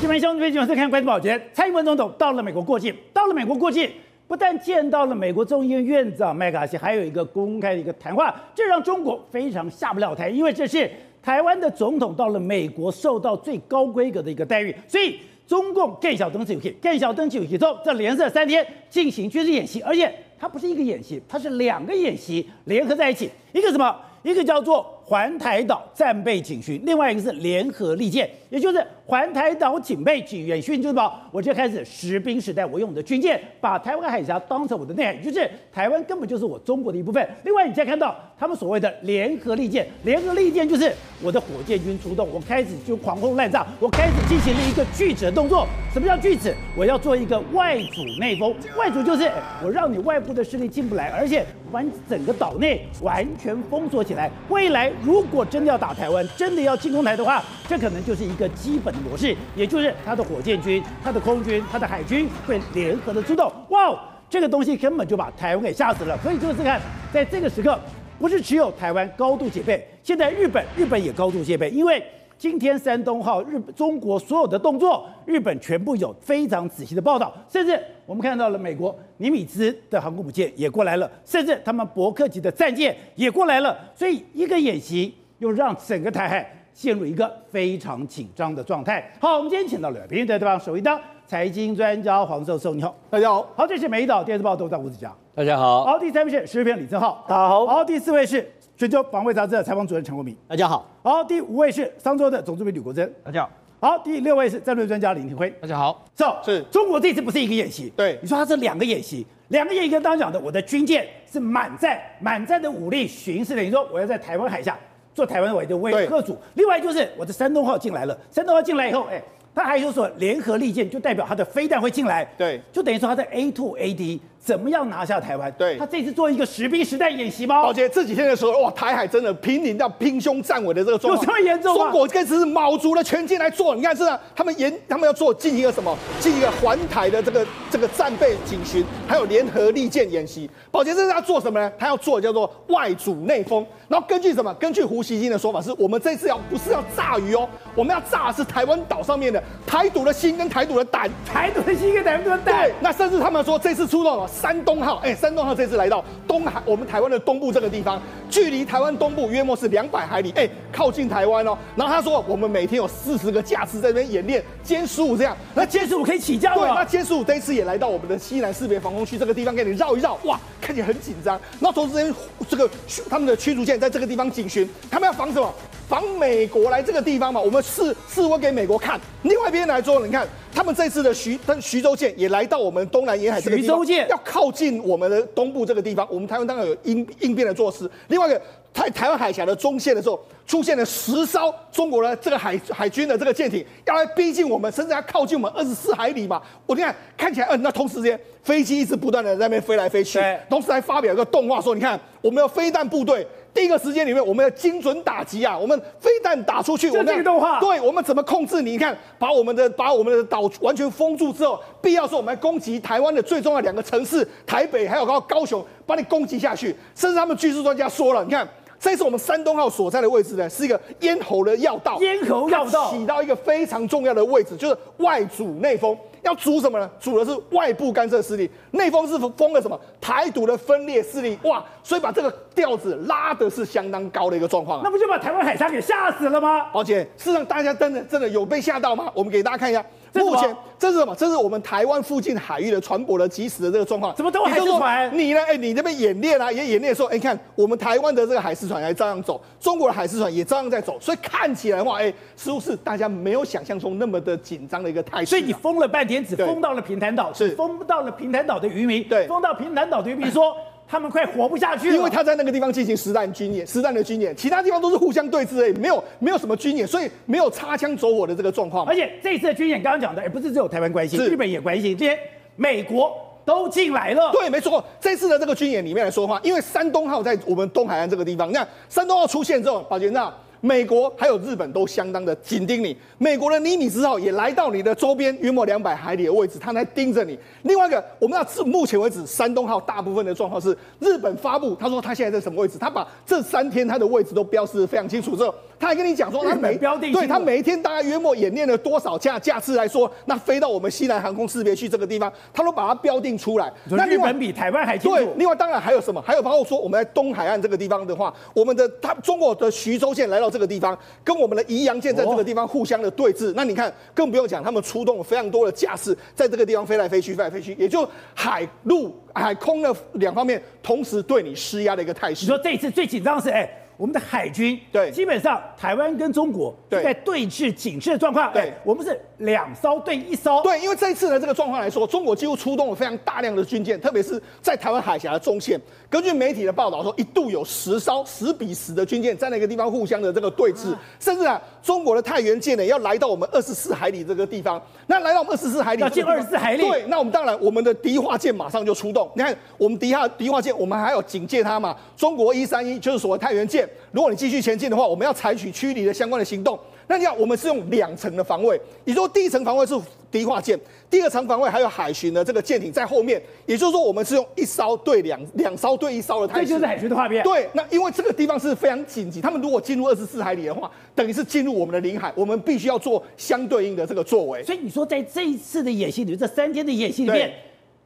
各位兄弟们，欢迎看《关注宝洁》。蔡英文总统到了美国过境，到了美国过境，不但见到了美国众议院院长麦卡锡，还有一个公开的一个谈话，这让中国非常下不了台，因为这是台湾的总统到了美国受到最高规格的一个待遇，所以中共更小登起更小登起之后，这连着三天进行军事演习，而且它不是一个演习，它是两个演习联合在一起，一个什么？一个叫做环台岛战备警巡，另外一个是联合利剑，也就是环台岛警备警演训，就是说，我就开始实兵时代，我用我的军舰把台湾海峡当成我的内海，就是台湾根本就是我中国的一部分。另外，你再看到他们所谓的联合利剑，联合利剑就是我的火箭军出动，我开始就狂轰滥炸，我开始进行了一个拒止的动作。什么叫拒止？我要做一个外阻内封，外阻就是我让你外部的势力进不来，而且把你整个岛内完全封锁起来。未来如果真的要打台湾，真的要进攻台的话，这可能就是一个基本的模式，也就是他的火箭军、他的空军、他的海军会联合的出动。哇，这个东西根本就把台湾给吓死了。所以就是看，在这个时刻，不是只有台湾高度戒备，现在日本日本也高度戒备，因为今天山东号日中国所有的动作，日本全部有非常仔细的报道，甚至我们看到了美国尼米兹的航空母舰也过来了，甚至他们伯克级的战舰也过来了。所以一个演习又让整个台海陷入一个非常紧张的状态。好，我们今天请到了来宾，在对方首一档财经专家黄寿寿，你好，大家好。好，这是美岛电视报头条吴子嘉，大家好。好，第三位是时事评李正浩，大家好。好，第四位是全球防卫杂志的采访主任陈国明，大家好。好，第五位是商周的总主编吕国珍，大家好。好，第六位是战略专家林廷辉，大家好。走，是。中国这次不是一个演习，对，你说它是两个演习，两个演习跟刚刚讲的，我的军舰是满载，满载的武力巡视，等于说我要在台湾海峡。做台湾委的威吓组，另外就是我的山东号进来了，山东号进来以后，哎，他还有所联合利剑，就代表他的飞弹会进来，对，就等于说他的 A2AD 怎么样拿下台湾？对，他这次做一个实兵实弹演习吗？宝杰这几天的时候，哇，台海真的濒临到兵凶战尾的这个状况，有这么严重吗？中国这次是卯足了全劲来做，你看，是啊，他们严，他们要做进行一个什么？进行一个环台的这个这个战备警巡，还有联合利剑演习。宝杰这是要做什么呢？他要做叫做外阻内封。然后根据什么？根据胡锡进的说法，是我们这次要不是要炸鱼哦，我们要炸的是台湾岛上面的台独的心跟台独的胆，台独的心跟台独的胆。对，那甚至他们说这次出动了山东号，哎，山东号这次来到东海，我们台湾的东部这个地方，距离台湾东部约莫是两百海里，哎，靠近台湾哦。然后他说，我们每天有四十个架次在这边演练歼十五这样，那歼十五可以起降了。对，那歼十五这一次也来到我们的西南识别防空区这个地方，给你绕一绕，哇，看起来很紧张。然后同时间这个他们的驱逐舰。在这个地方警巡，他们要防什么？防美国来这个地方嘛？我们示示威给美国看。另外一边来说，你看他们这次的徐徐州舰也来到我们东南沿海这个地方，徐州舰要靠近我们的东部这个地方。我们台湾当然有应应变的措施。另外一个台台湾海峡的中线的时候，出现了十艘中国的这个海海军的这个舰艇要来逼近我们，甚至要靠近我们二十四海里嘛。我你看看起来，嗯，那同时之间飞机一直不断的在那边飞来飞去，同时还发表一个动画说，你看我们有飞弹部队。第一个时间里面，我们要精准打击啊！我们飞弹打出去，我们对，我们怎么控制你？你看，把我们的把我们的岛完全封住之后，必要时候我们来攻击台湾的最重要两个城市台北还有高高雄，把你攻击下去。甚至他们军事专家说了，你看，这次我们山东号所在的位置呢，是一个咽喉的要道，咽喉要道起到一个非常重要的位置，就是外阻内封。要阻什么呢？阻的是外部干涉势力，内封是封了什么？台独的分裂势力。哇，所以把这个调子拉的是相当高的一个状况啊。那不就把台湾海峡给吓死了吗？而且事实上，大家真的真的有被吓到吗？我们给大家看一下。目前这是什么？这是我们台湾附近海域的船舶的及时的这个状况。怎么都海事船？你呢？哎，你那边演练啊，也演练的时候，哎，看我们台湾的这个海事船还照样走，中国的海事船也照样在走，所以看起来的话，哎，似乎是大家没有想象中那么的紧张的一个态势。所以你封了半天，只封到了平潭岛，是封不到了平潭岛的渔民，对，封到平潭岛的渔民说。他们快活不下去了，因为他在那个地方进行实弹军演，实弹的军演，其他地方都是互相对峙，哎，没有没有什么军演，所以没有擦枪走火的这个状况。而且这次的军演，刚刚讲的，也不是只有台湾关心，日本也关心，这些美国都进来了。对，没错，这次的这个军演里面来说的话，因为山东号在我们东海岸这个地方，你看山东号出现之后，宝杰那美国还有日本都相当的紧盯你。美国的尼米兹号也来到你的周边约莫两百海里的位置，它在盯着你。另外一个，我们要至目前为止，山东号大部分的状况是日本发布，他说他现在在什么位置，他把这三天他的位置都标示的非常清楚之后，他还跟你讲说他每标定，对他每一天大概约莫演练了多少架架次来说，那飞到我们西南航空识别区这个地方，他都把它标定出来。那日本比台湾还清楚。对，另外当然还有什么？还有包括说我们在东海岸这个地方的话，我们的他中国的徐州舰来到这个地方，跟我们的宜阳舰在这个地方互相的对峙。那你看，更不用讲，他们出动了非常多的架势，在这个地方飞来飞去，飞来飞去，也就海陆海空的两方面同时对你施压的一个态势。你说这一次最紧张的是哎。我们的海军对，基本上台湾跟中国在对峙警示的状况，对，我们是两艘对一艘，对，因为这一次的这个状况来说，中国几乎出动了非常大量的军舰，特别是在台湾海峡的中线。根据媒体的报道说，一度有十艘十比十的军舰在那个地方互相的这个对峙，甚至啊，中国的太原舰呢要来到我们二十四海里这个地方，那来到我们二十四海里，要进二十四海里，对，那我们当然我们的敌化舰马上就出动。你看，我们敌化敌化舰，我们还有警戒它嘛？中国一三一就是所谓太原舰，如果你继续。前进的话，我们要采取驱离的相关的行动。那你看，我们是用两层的防卫。你说第一层防卫是敌化舰，第二层防卫还有海巡的这个舰艇在后面。也就是说，我们是用一艘对两两艘对一艘的态势。这就是海巡的画面。对，那因为这个地方是非常紧急，他们如果进入二十四海里的话，等于是进入我们的领海，我们必须要做相对应的这个作为。所以你说，在这一次的演习里面，这三天的演习里面。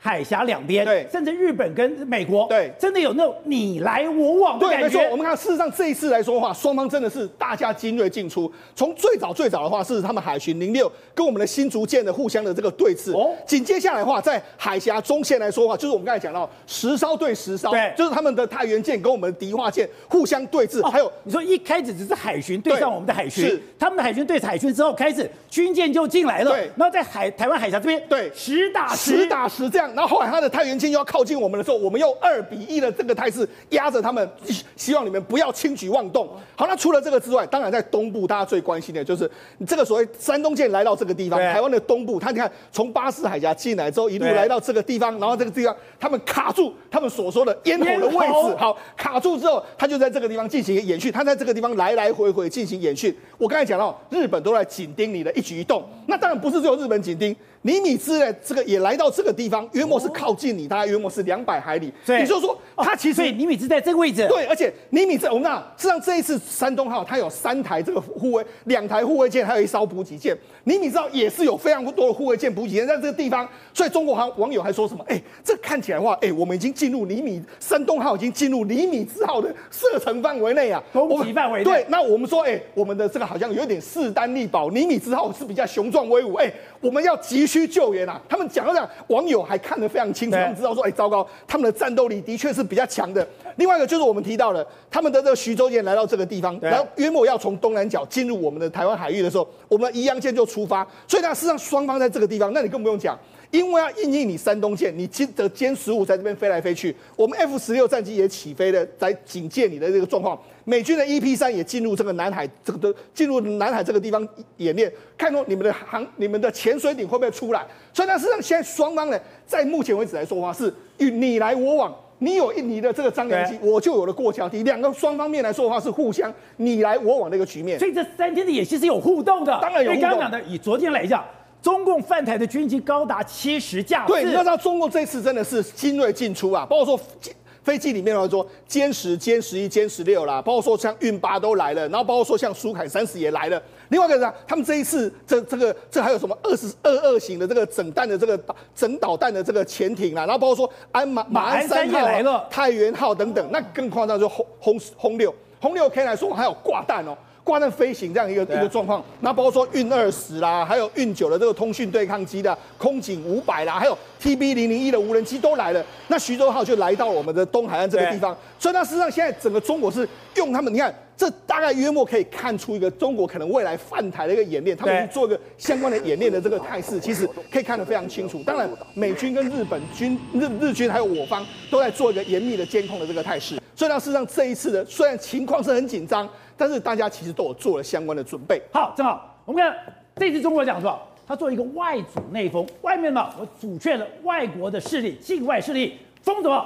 海峡两边，对，甚至日本跟美国，对，真的有那种你来我往的感觉。对，没错。我们看，事实上这一次来说的话，双方真的是大家精锐进出。从最早最早的话，是他们海巡零六跟我们的新竹舰的互相的这个对峙。哦，紧接下来的话，在海峡中线来说的话，就是我们刚才讲到十烧对十烧，对，就是他们的太原舰跟我们的迪化舰互相对峙。哦还有，你说一开始只是海巡对上我们的海巡，是他们的海巡对海巡之后，开始军舰就进来了，对，然后在海台湾海峡这边，对，实打实，实打实这样。然后后来他的太原军舰又要靠近我们的时候，我们用二比一的这个态势压着他们，希望你们不要轻举妄动。好，那除了这个之外，当然在东部，大家最关心的就是这个所谓山东舰来到这个地方，台湾的东部，他你看从巴士海峡进来之后，一路来到这个地方，然后这个地方他们卡住他们所说的咽喉的位置，好，卡住之后，他就在这个地方进行演训，他在这个地方来来回回进行演训。我刚才讲到，日本都在紧盯你的一举一动，那当然不是只有日本紧盯。尼米兹呢，这个也来到这个地方，约莫是靠近你，大概约莫是两百海里。也就是说，他其实所以尼米兹在这个位置。对，而且尼米兹，我们那，实际上这一次山东号它有三台这个护卫，两台护卫舰，还有一艘补给舰。尼米兹号也是有非常多的护卫舰、补给舰在这个地方。所以中国网网友还说什么？哎，这看起来的话，哎，我们已经进入尼米山东号已经进入尼米兹号的射程范围内啊，攻击范围内。对，那我们说，哎，我们的这个好像有点势单力薄，尼米兹号是比较雄壮威武，哎。我们要急需救援啊！他们讲到讲，网友还看得非常清楚，他们知道说，哎，糟糕，他们的战斗力的确是比较强的。另外一个就是我们提到了，他们的这个徐州舰来到这个地方，然后约莫要从东南角进入我们的台湾海域的时候，我们的宜阳舰就出发。所以呢，事实上双方在这个地方，那你更不用讲。因为要应应你山东舰，你歼的歼十五在这边飞来飞去，我们 F 十六战机也起飞了，在警戒你的这个状况。美军的 EP 三也进入这个南海，这个的进入南海这个地方演练，看说你们的航、你们的潜水艇会不会出来？所以呢，实际上现在双方呢，在目前为止来说的话，是与你来我往，你有印尼的这个张良机，我就有了过桥梯，两个双方面来说的话是互相你来我往的一个局面。所以这三天的演习是有互动的，当然有互动。刚刚讲的，以昨天来讲。中共犯台的军机高达七十架，对，你要知道中共这次真的是精锐尽出啊！包括说飞机里面来说，歼十、歼十一、歼十六啦，包括说像运八都来了，然后包括说像苏凯三十也来了。另外一个呢，他们这一次这这个这还有什么二十二二型的这个整弹的这个整导弹的这个潜艇啦，然后包括说安马马鞍山也、来了太原号等等，那更夸张就轰轰轰六轰六 K 来说还有挂弹哦。挂弹飞行这样一个一个状况，那包括说运二十啦，还有运九的这个通讯对抗机的空警五百啦，还有 TB 零零一的无人机都来了。那徐州号就来到我们的东海岸这个地方，所以那事实上现在整个中国是用他们，你看这大概约莫可以看出一个中国可能未来犯台的一个演练，他们去做一个相关的演练的这个态势，其实可以看得非常清楚。当然，美军跟日本军日日军还有我方都在做一个严密的监控的这个态势。所以呢事实上这一次的虽然情况是很紧张。但是大家其实都有做了相关的准备。好，正好我们看这次中国讲说，他做一个外阻内封，外面嘛我阻却了外国的势力、境外势力，封什么？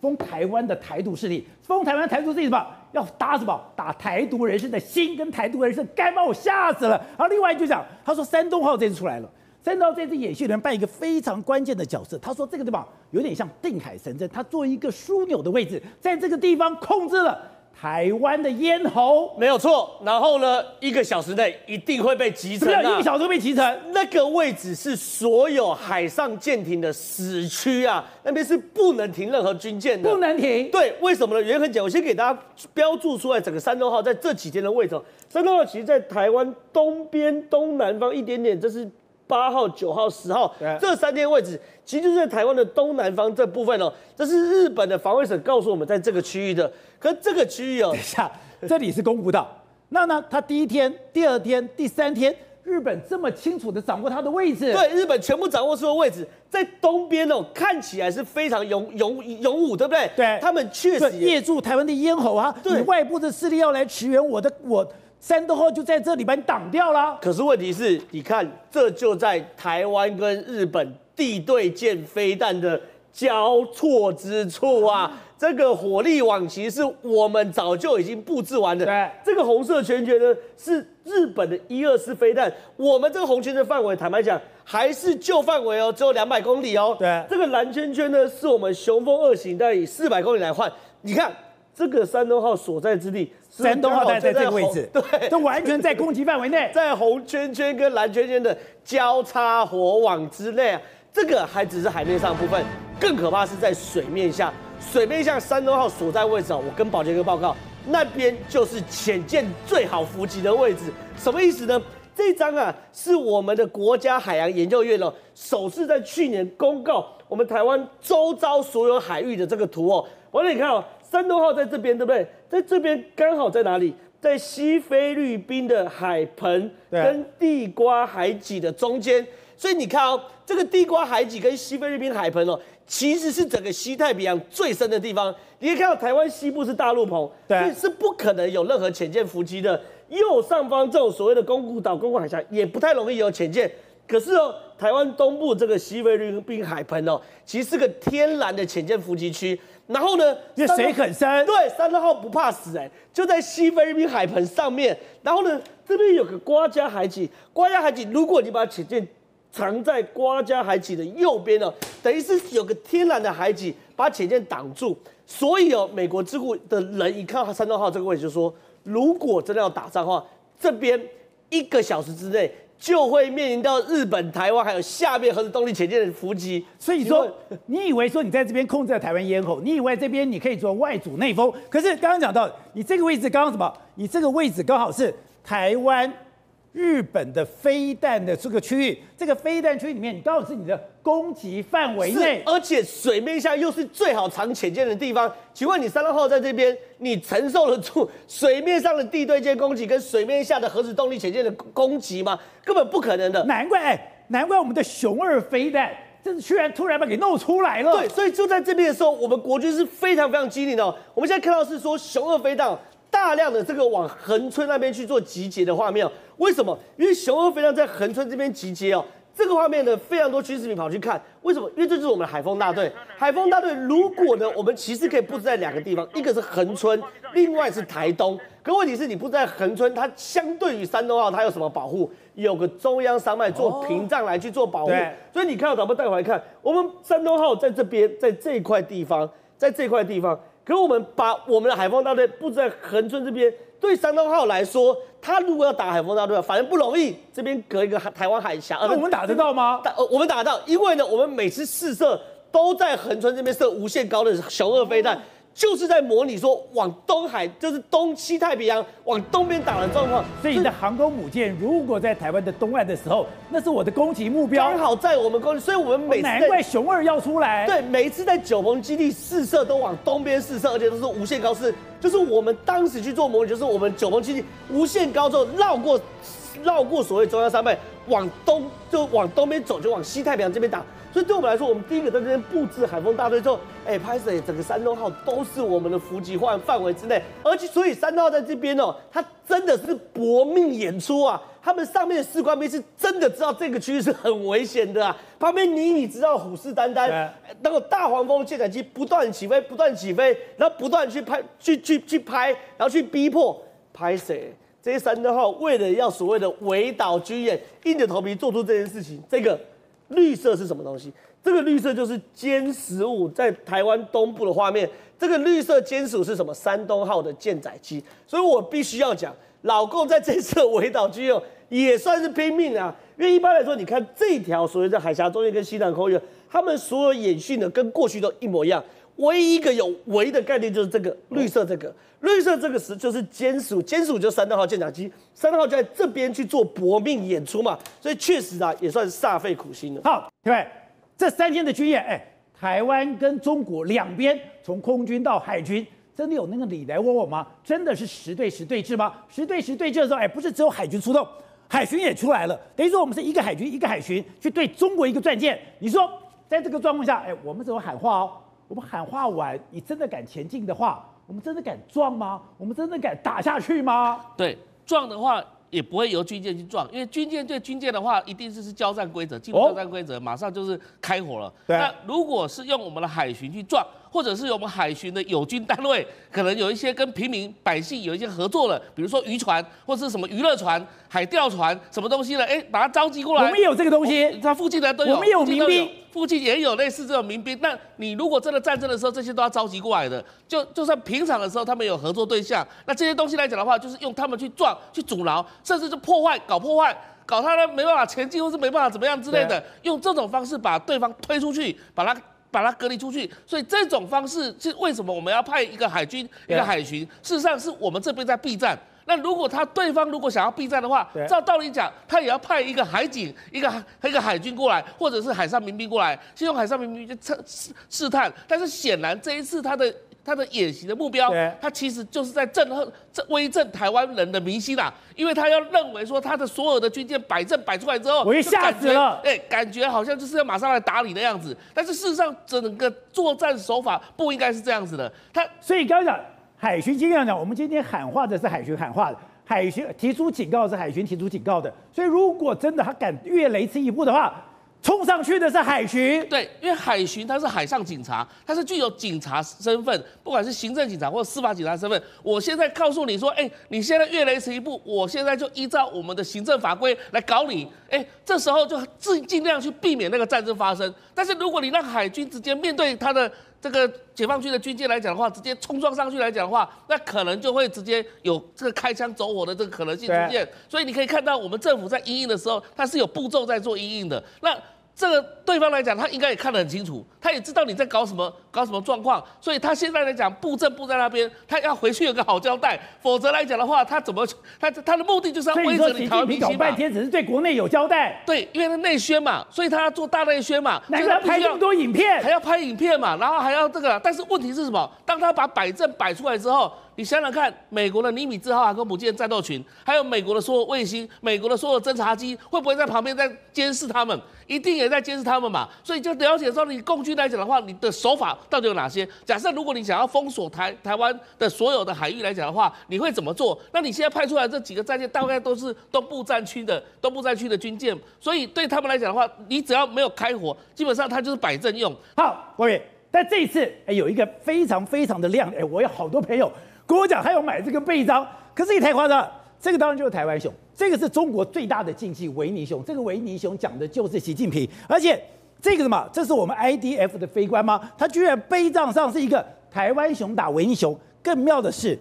封台湾的台独势力，封台湾台独势力什么？要打什么？打台独人士的心跟台独人士该，把我吓死了。然后另外就讲，他说山东号这次出来了，山东号这次演习里面扮一个非常关键的角色。他说这个地方有点像定海神针，他做一个枢纽的位置，在这个地方控制了。台湾的咽喉没有错，然后呢，一个小时内一定会被击沉啊！一个小时被击沉，那个位置是所有海上舰艇的死区啊，那边是不能停任何军舰的，不能停。对，为什么呢？原因很简单，我先给大家标注出来整个山东号在这几天的位置。山东号其实在台湾东边东南方一点点，这是。八号、九号、十号，这三天位置，其实就是在台湾的东南方这部分哦。这是日本的防卫省告诉我们，在这个区域的。可这个区域哦，等一下，这里是公布到。那呢，他第一天、第二天、第三天，日本这么清楚的掌握他的位置。对，日本全部掌握出的位置，在东边哦，看起来是非常勇勇勇武，对不对？对，他们确实挟住台湾的咽喉啊。对，你外部的势力要来驰援我的我。山东号就在这里把你挡掉了。可是问题是，你看，这就在台湾跟日本地对舰飞弹的交错之处啊！这个火力网其实是我们早就已经布置完的。对，这个红色圈圈呢是日本的一二式飞弹，我们这个红圈的范围，坦白讲还是旧范围哦，只有两百公里哦。对，这个蓝圈圈呢是我们雄风二型，但以四百公里来换。你看这个山东号所在之地。山东号在在这个位置，对，都完全在攻击范围内，在红圈圈跟蓝圈圈的交叉火网之内啊。这个还只是海面上部分，更可怕是在水面下。水面下山东号所在位置啊，我跟宝杰哥报告，那边就是潜舰最好伏击的位置。什么意思呢？这张啊是我们的国家海洋研究院哦，首次在去年公告我们台湾周遭所有海域的这个图哦。宝杰，你看哦。山东号在这边，对不对？在这边刚好在哪里？在西菲律宾的海盆跟地瓜海脊的中间。所以你看哦，这个地瓜海脊跟西菲律宾海盆哦，其实是整个西太平洋最深的地方。你可以看到台湾西部是大陆棚，对，所以是不可能有任何潜舰伏击的。右上方这种所谓的宫古岛、宫古海峡也不太容易有潜舰。可是哦，台湾东部这个西菲律宾海盆哦，其实是个天然的潜舰伏击区。然后呢，因为水很深，对，山东号不怕死哎，就在西菲律宾海盆上面。然后呢，这边有个瓜加海脊，瓜加海脊，如果你把潜舰藏在瓜加海脊的右边呢，等于是有个天然的海脊把潜舰挡住。所以哦，美国智库的人一看到山东号这个位置，就说，如果真的要打仗的话，这边一个小时之内。就会面临到日本、台湾还有下面核子动力潜舰的伏击，所以说，你以为说你在这边控制了台湾咽喉，你以为这边你可以做外阻内封，可是刚刚讲到，你这个位置刚刚什么？你这个位置刚好是台湾。日本的飞弹的这个区域，这个飞弹区域里面，你刚好是你的攻击范围内，而且水面下又是最好藏潜舰的地方。请问你山东号在这边，你承受得住水面上的地对舰攻击跟水面下的核子动力潜舰的攻击吗？根本不可能的。难怪，哎，难怪我们的熊二飞弹，这是居然突然把给弄出来了。对，所以就在这边的时候，我们国军是非常非常机灵的。我们现在看到是说熊二飞弹。大量的这个往横村那边去做集结的画面，哦为什么？因为雄二飞弹在横村这边集结哦，这个画面呢，非常多军事迷跑去看，为什么？因为这就是我们的海风大队。海风大队如果呢，我们其实可以布置在两个地方，一个是恒村，另外是台东。可问题是你布置在恒村，它相对于山东号，它有什么保护？有个中央山脉做屏障来去做保护。哦、所以你看到咱们带回来看，我们山东号在这边，在这一块地方，在这块地方。可我们把我们的海风大队布置在横村这边，对山东号来说，他如果要打海风大队，反正不容易。这边隔一个台湾海峡，那我们打得到吗？打，我们打得到，因为呢，我们每次试射都在横村这边射无限高的雄二飞弹。就是在模拟说往东海，就是东西太平洋往东边打的状况。所以你的航空母舰如果在台湾的东岸的时候，那是我的攻击目标。刚好在我们攻击，所以我们每次、哦、难怪熊二要出来。对，每一次在九鹏基地试射都往东边试射，而且都是无限高，射就是我们当时去做模拟，就是我们九鹏基地无限高之后绕过绕过所谓中央山脉，往东就往东边走，就往西太平洋这边打。所以对我们来说，我们第一个在这边布置海风大队之后，哎，拍摄整个山东号都是我们的伏击范范围之内，而且所以山东号在这边哦，它真的是搏命演出啊！他们上面的士官兵是真的知道这个区域是很危险的啊。旁边你你知道虎视眈眈，那个大黄蜂舰载机不断起飞，不断起飞，然后不断去拍，去去去拍，然后去逼迫拍谁？这些山东号为了要所谓的围岛军演，硬着头皮做出这件事情。这个绿色是什么东西？这个绿色就是歼十五在台湾东部的画面。这个绿色歼十五是什么？山东号的舰载机。所以我必须要讲，老共在这次围岛军演也算是拼命啊。因为一般来说，你看这条所谓的海峡中线跟西南空域，他们所有演训的跟过去都一模一样。唯一一个有围的概念就是这个绿色，这个绿色这个词就是歼十五，歼十五就是山东号舰载机，山东号就在这边去做搏命演出嘛，所以确实啊，也算是煞费苦心了。好，各位，这三天的军演，哎，台湾跟中国两边从空军到海军，真的有那个你来我往吗？真的是实对实对峙吗？实对实对峙的时候，哎，不是只有海军出动，海巡也出来了，等于说我们是一个海军一个海巡去对中国一个战舰。你说在这个状况下，哎，我们怎么喊话哦？我们喊话完，你真的敢前进的话，我们真的敢撞吗？我们真的敢打下去吗？对，撞的话也不会由军舰去撞，因为军舰对军舰的话，一定是是交战规则，进入交战规则，马上就是开火了。对。那如果是用我们的海巡去撞，或者是我们海巡的友军单位，可能有一些跟平民百姓有一些合作了，比如说渔船或者是什么娱乐船、海钓船，什么东西呢？哎，把它召集过来。我们也有这个东西，它附近的都有。我们有民兵，附近也有类似这种民兵。那你如果真的战争的时候，这些都要召集过来的。就就算平常的时候，他们有合作对象，那这些东西来讲的话，就是用他们去撞、去阻挠，甚至是破坏、搞破坏、搞他呢没办法前进，或是没办法怎么样之类的，用这种方式把对方推出去，把他。把它隔离出去，所以这种方式是为什么我们要派一个海军、一个海巡？事实上是我们这边在避战。那如果他对方如果想要避战的话，照道理讲，他也要派一个海警、一个一个海军过来，或者是海上民兵过来，先用海上民兵去测试试探。但是显然这一次他的。他的演习的目标，他其实就是在震撼、威震台湾人的民心啊！因为他要认为说，他的所有的军舰摆阵摆出来之后，我一吓死了，哎，感觉好像就是要马上来打你的样子。但是事实上，整个作战手法不应该是这样子的。他所以刚刚讲海巡经验讲，我们今天喊话的是海巡喊话的，海巡提出警告是海巡提出警告的。所以如果真的他敢越雷池一步的话，冲上去的是海巡，对，因为海巡他是海上警察，他是具有警察身份，不管是行政警察或司法警察身份。我现在告诉你说，哎，你现在越雷池一步，我现在就依照我们的行政法规来搞你。哎，这时候就尽尽量去避免那个战争发生。但是如果你让海军直接面对他的这个解放军的军舰来讲的话，直接冲撞上去来讲的话，那可能就会直接有这个开枪走火的这个可能性出现。所以你可以看到，我们政府在因应的时候，它是有步骤在做因应的。那这个对方来讲，他应该也看得很清楚，他也知道你在搞什么，搞什么状况，所以他现在来讲布阵布在那边，他要回去有个好交代，否则来讲的话，他怎么他他的目的就是要威慑你台湾民。搞半天只是对国内有交代，对，因为他内宣嘛，所以他要做大内宣嘛，难怪他拍那么多影片，还要拍影片嘛，然后还要这个，但是问题是什么？当他把摆阵摆出来之后。你想想看，美国的尼米兹号航空母舰战斗群，还有美国的所有卫星、美国的所有侦察机，会不会在旁边在监视他们？一定也在监视他们嘛。所以就了解说，你共军来讲的话，你的手法到底有哪些？假设如果你想要封锁台台湾的所有的海域来讲的话，你会怎么做？那你现在派出来这几个战舰，大概都是东部战区的东部战区的军舰，所以对他们来讲的话，你只要没有开火，基本上它就是摆阵用。好，各位，但这一次哎，有一个非常非常的亮哎，我有好多朋友。跟我讲，还有买这个背章，可是也太夸张了。这个当然就是台湾熊，这个是中国最大的禁忌维尼熊。这个维尼熊讲的就是习近平，而且这个什么，这是我们 IDF 的飞官吗？他居然背章上是一个台湾熊打维尼熊。更妙的是，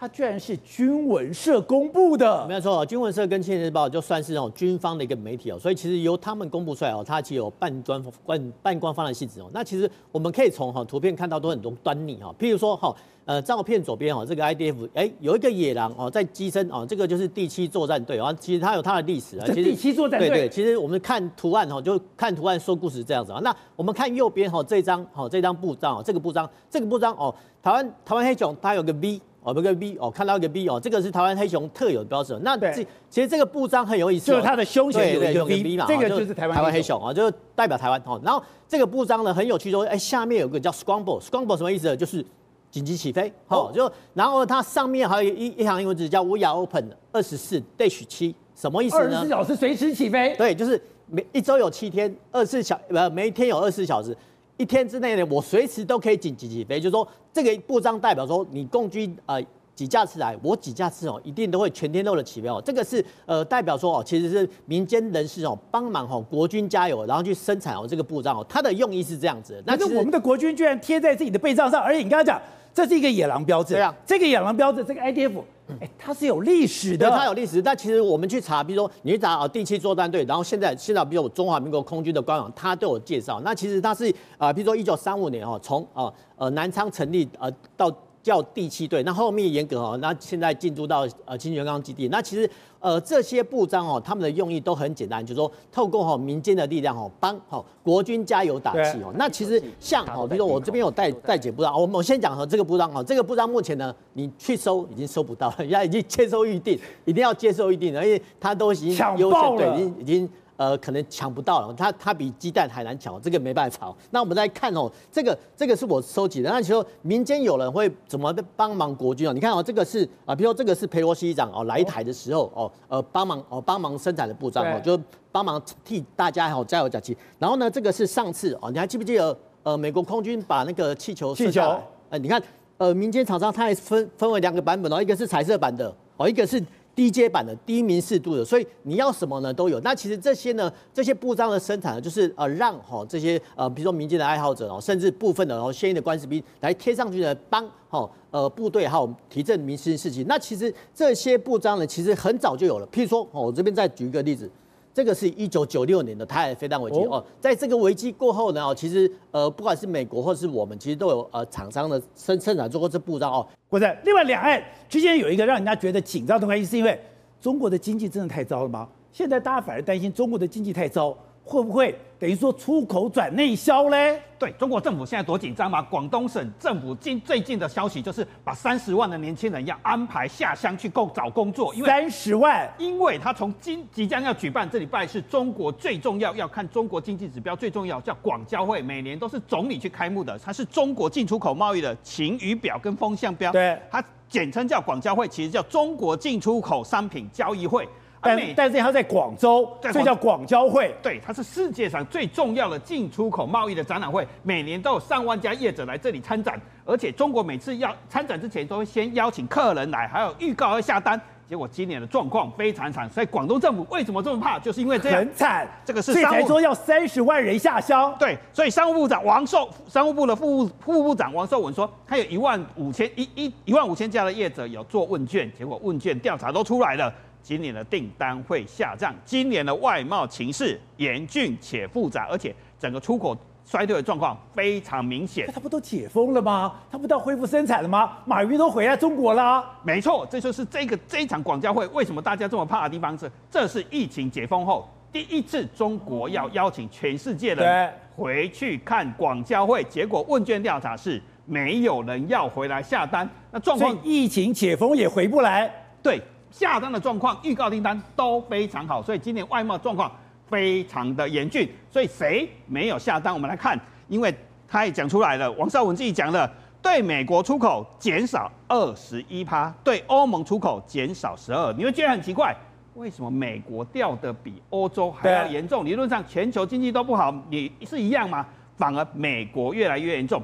他居然是军文社公布的。没有错，军文社跟《青年日报》就算是那种军方的一个媒体哦，所以其实由他们公布出来哦，它其实有半官半半官方的性质哦。那其实我们可以从哈图片看到都很多端倪哈，譬如说哈。呃，照片左边哦，这个 IDF，哎，有一个野狼哦，在机身哦，这个就是第七作战队哦，其实它有它的历史啊。其实第七作战队。对对，其实我们看图案哈，就看图案说故事这样子啊。那我们看右边哈，这张哈，这张布章哦，这个布章，这个布章哦，台湾台湾黑熊它有个 V 哦，有个 B 哦，看到一个 B 哦，这个是台湾黑熊特有的标志。那这其实这个布章很有意思，就是它的胸前有一个 B 嘛，这个就是台湾台湾黑熊啊，就代表台湾哦。然后这个布章呢很有趣，说哎，下面有个叫 Scramble，Scramble 什么意思呢？就是。紧急起飞，哦，就然后它上面还有一一行英文字叫 We are open 二十四 dash 七什么意思呢？二十四小时随时起飞。对，就是每一周有七天，二十四小呃每一天有二十四小时，一天之内呢，我随时都可以紧急起飞。就是说这个布章代表说，你共军呃几架次来，我几架次哦，一定都会全天候的起飞哦。这个是呃代表说哦，其实是民间人士哦帮忙哦国军加油，然后去生产哦这个布章哦，它的用意是这样子。那是我们的国军居然贴在自己的背章上，而且你刚刚讲。这是一个野狼标志，对啊，这个野狼标志，这个 IDF，哎，它是有历史的，它有历史。但其实我们去查，比如说你去查啊，第七作战队，然后现在现在比如说中华民国空军的官网，它都有介绍。那其实它是啊，比如说一九三五年哦，从啊呃南昌成立呃到。叫第七队，那后面严格哦，那现在进驻到呃清泉岗基地。那其实呃这些布章哦，他们的用意都很简单，就是说透过哈民间的力量哦，帮哈国军加油打气哦。那其实像哦，比如说我这边有带带解布章，我们我先讲哈这个布章哈，这个布章目前呢，你去收已经收不到了，人家已经接收预定，一定要接收预定了，因为它都已经优先对，已经已经。呃，可能抢不到了，它它比鸡蛋还难抢，这个没办法。那我们再看哦，这个这个是我收集的。那其实民间有人会怎么帮忙国军哦？你看哦，这个是啊，比如说这个是裴洛西长哦来台的时候哦，呃帮忙哦帮忙生产的布章哦，就帮忙替大家哦加油加气。然后呢，这个是上次哦，你还记不记得呃美国空军把那个气球气球？呃，你看呃民间厂商它还分分为两个版本哦，一个是彩色版的哦，一个是。低阶版的低民适度的，所以你要什么呢都有。那其实这些呢，这些布章的生产呢，就是呃让哈这些呃比如说民间的爱好者哦，甚至部分的然后现役的官士兵来贴上去呢，帮哈呃部队还有提振民心士气。那其实这些布章呢，其实很早就有了。譬如说，我这边再举一个例子。这个是一九九六年的台海飞弹危机哦，在这个危机过后呢，哦，其实呃，不管是美国或是我们，其实都有呃厂商的生生产做过这步骤哦。或者另外两岸之间有一个让人家觉得紧张的关系，是因为中国的经济真的太糟了吗？现在大家反而担心中国的经济太糟。会不会等于说出口转内销嘞？对，中国政府现在多紧张嘛？广东省政府近最近的消息就是把三十万的年轻人要安排下乡去工找工作，因为三十万，因为他从今即将要举办这礼拜是中国最重要要看中国经济指标最重要叫广交会，每年都是总理去开幕的，它是中国进出口贸易的晴雨表跟风向标，对，它简称叫广交会，其实叫中国进出口商品交易会。但但是它在广州，所以叫广交会。对，它是世界上最重要的进出口贸易的展览会，每年都有上万家业者来这里参展，而且中国每次要参展之前都会先邀请客人来，还有预告要下单。结果今年的状况非常惨，所以广东政府为什么这么怕？就是因为这样很惨。这个是所以才说要三十万人下乡。对，所以商务部长王寿，商务部的副副部长王寿文说，他有一万五千一一一万五千家的业者有做问卷，结果问卷调查都出来了。今年的订单会下降，今年的外贸情势严峻且复杂，而且整个出口衰退的状况非常明显。他不都解封了吗？他不都恢复生产了吗？马云都回来中国了。没错，这就是这个这一场广交会为什么大家这么怕的地方是，这是疫情解封后第一次中国要邀请全世界人回去看广交会，结果问卷调查是没有人要回来下单。那状况疫情解封也回不来。对。下单的状况、预告订单都非常好，所以今年外贸状况非常的严峻。所以谁没有下单？我们来看，因为他也讲出来了，王绍文自己讲了，对美国出口减少二十一趴，对欧盟出口减少十二。你会觉得很奇怪，为什么美国掉的比欧洲还要严重？理论上全球经济都不好，你是一样吗？反而美国越来越严重。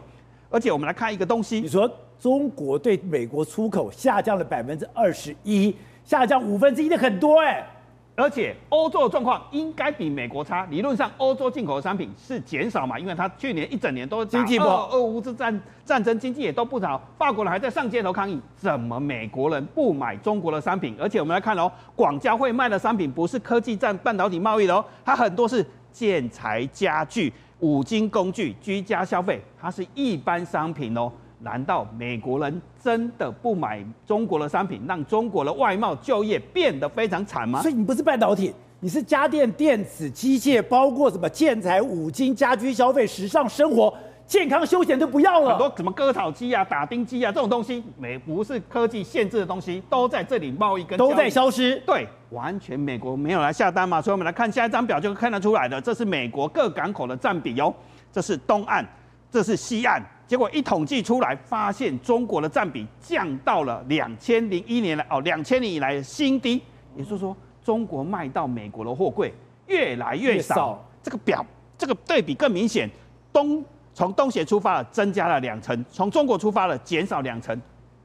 而且我们来看一个东西，你说中国对美国出口下降了百分之二十一。下降五分之一的很多哎、欸，而且欧洲的状况应该比美国差。理论上，欧洲进口的商品是减少嘛，因为它去年一整年都经济不好，俄乌之战战争经济也都不好。法国人还在上街头抗议，怎么美国人不买中国的商品？而且我们来看哦，广交会卖的商品不是科技战、半导体贸易的哦，它很多是建材、家具、五金工具、居家消费，它是一般商品哦。难道美国人真的不买中国的商品，让中国的外贸就业变得非常惨吗？所以你不是半导体，你是家电、电子、机械，包括什么建材、五金、家居消费、时尚生活、健康休闲都不要了。很多什么割草机啊、打钉机啊这种东西，美不是科技限制的东西，都在这里贸易跟都在消失。对，完全美国没有来下单嘛。所以我们来看下一张表就看得出来的，这是美国各港口的占比哦，这是东岸，这是西岸。结果一统计出来，发现中国的占比降到了两千零一年来哦，两千年以来的新低。也就是说，中国卖到美国的货柜越来越少。这个表，这个对比更明显。东从东协出发了，增加了两成；从中国出发了，减少两成。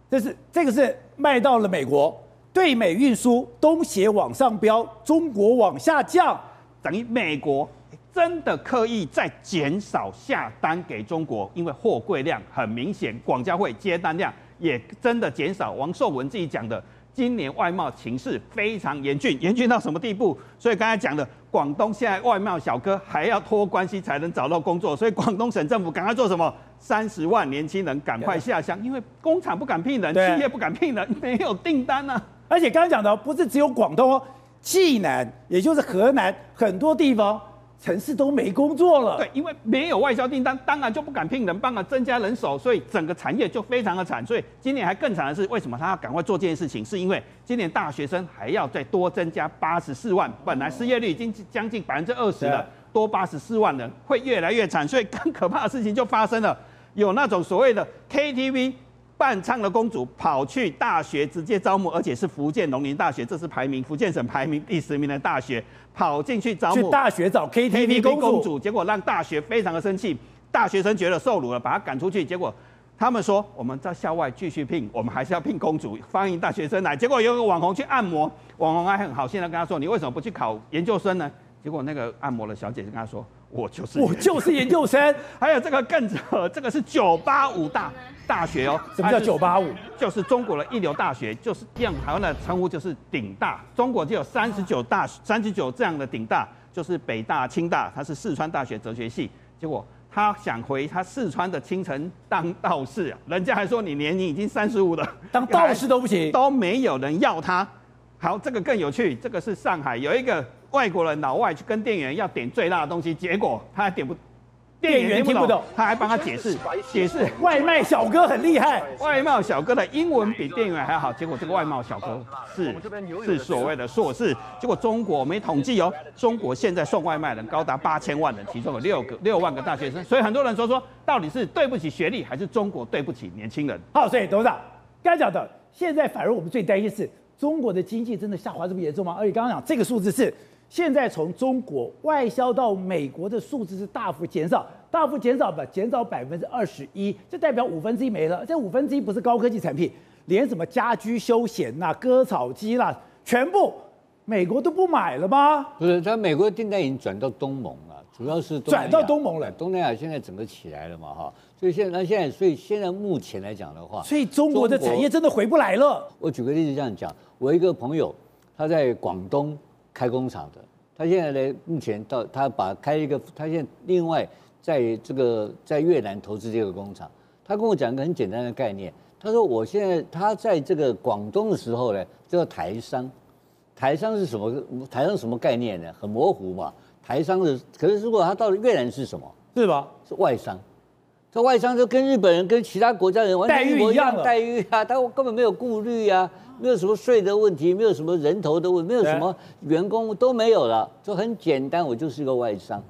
这是这个是卖到了美国，对美运输，东协往上飙，中国往下降，等于美国真的刻意在减少下单给中国，因为货柜量很明显，广交会接单量也真的减少。王受文自己讲的。今年外贸情势非常严峻，严峻到什么地步？所以刚才讲的，广东现在外贸小哥还要托关系才能找到工作，所以广东省政府赶快做什么？三十万年轻人赶快下乡，因为工厂不敢聘人，企业不敢聘人，没有订单啊。而且刚刚讲的不是只有广东哦，济南，也就是河南很多地方。城市都没工作了，对，因为没有外销订单，当然就不敢聘人，帮啊增加人手，所以整个产业就非常的惨。所以今年还更惨的是，为什么他要赶快做这件事情？是因为今年大学生还要再多增加八十四万，本来失业率已经将近百分之二十了，多八十四万人会越来越惨。所以更可怕的事情就发生了，有那种所谓的 KTV。伴唱的公主跑去大学直接招募，而且是福建农林大学，这是排名福建省排名第十名的大学，跑进去招募。去大学找 KTV 公主，公主，结果让大学非常的生气，大学生觉得受辱了，把他赶出去。结果他们说，我们在校外继续聘，我们还是要聘公主，欢迎大学生来。结果有个网红去按摩，网红还很好心的跟他说，你为什么不去考研究生呢？结果那个按摩的小姐就跟他说。我就是我就是研究生，还有这个更扯，这个是九八五大大学哦。什么叫九八五？就是中国的一流大学，就是用台湾的称呼就是顶大。中国就有三十九大，三十九这样的顶大，就是北大、清大，他是四川大学哲学系。结果他想回他四川的青城当道士，人家还说你年龄已经三十五了，当道士都不行，都没有人要他。好，这个更有趣，这个是上海有一个。外国人老外去跟店员要点最辣的东西，结果他还点不，店员听不懂，他还帮他解释解释。外卖小哥很厉害，外卖小哥的英文比店员还好。结果这个外卖小哥是是所谓的硕士。结果中国没统计哦，中国现在送外卖的人高达八千万人，其中有六个六万个大学生。所以很多人说说，到底是对不起学历，还是中国对不起年轻人？好，所以董事长刚才讲的，现在反而我们最担心是中国的经济真的下滑这么严重吗？而且刚刚讲这个数字是。现在从中国外销到美国的数字是大幅减少，大幅减少吧，减少百分之二十一，这代表五分之一没了。这五分之一不是高科技产品，连什么家居休闲呐、割草机啦，全部美国都不买了吗？不是，它美国的订单已经转到东盟了，主要是转到东盟了。东南亚现在整个起来了嘛，哈，所以现在那现在，所以现在目前来讲的话，所以中国的产业真的回不来了。我举个例子这样讲，我一个朋友他在广东。开工厂的，他现在呢，目前到他把开一个，他现在另外在这个在越南投资这个工厂，他跟我讲一个很简单的概念，他说我现在他在这个广东的时候呢，叫台商，台商是什么？台商什么概念呢？很模糊嘛。台商的，可是如果他到了越南是什么？是吧？是外商，这外商就跟日本人跟其他国家人完全一模一样的待遇啊，他根本没有顾虑啊。没有什么税的问题，没有什么人头的问题，没有什么员工都没有了，就很简单，我就是一个外商。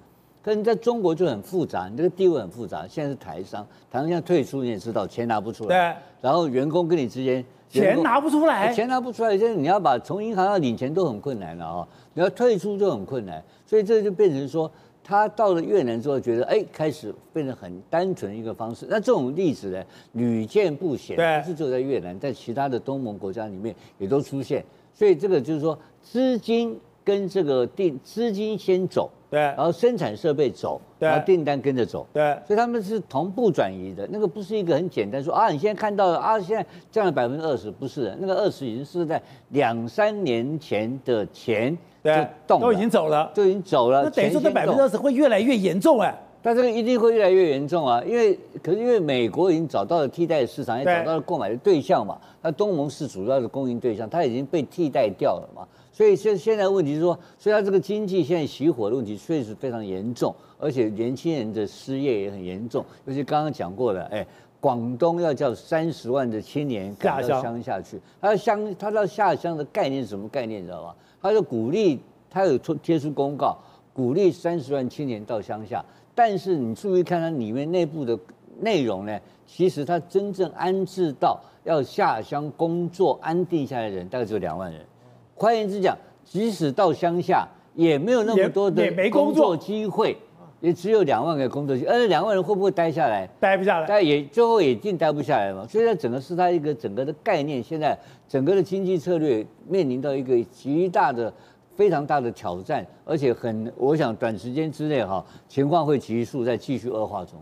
可是你在中国就很复杂，你这个地位很复杂。现在是台商，台商现在退出你也知道，钱拿不出来。对。然后员工跟你之间钱拿不出来，钱拿不出来，现在你要把从银行要领钱都很困难了啊，你要退出就很困难，所以这就变成说。他到了越南之后，觉得哎，开始变得很单纯一个方式。那这种例子呢，屡见不鲜，不是只有在越南，在其他的东盟国家里面也都出现。所以这个就是说，资金跟这个定资金先走，对，然后生产设备走，对，然后订单跟着走，对。所以他们是同步转移的。那个不是一个很简单说啊，你现在看到了啊，现在降了百分之二十，不是的，那个二十已经是在两三年前的钱。对，都已经走了，都已经走了。那等于说，这百分之二十会越来越严重哎。但这个一定会越来越严重啊，因为可是因为美国已经找到了替代市场，也找到了购买的对象嘛。那东盟是主要的供应对象，它已经被替代掉了嘛。所以现现在问题是说，所以它这个经济现在熄火的问题确实非常严重，而且年轻人的失业也很严重。尤其刚刚讲过的，哎，广东要叫三十万的青年赶到乡下去，他要乡，他到下乡的概念是什么概念，你知道吗？他就鼓励，他有出贴出公告，鼓励三十万青年到乡下。但是你注意看它里面内部的内容呢，其实他真正安置到要下乡工作安定下来的人，大概只有两万人。换言之讲，即使到乡下，也没有那么多的工作机会，也只有两万个工作机会，而且两万人会不会待下来？待不下来，但也最后也一定待不下来嘛。所以，它整个是它一个整个的概念，现在整个的经济策略面临到一个极大的、非常大的挑战，而且很，我想短时间之内哈，情况会急速在继续恶化中。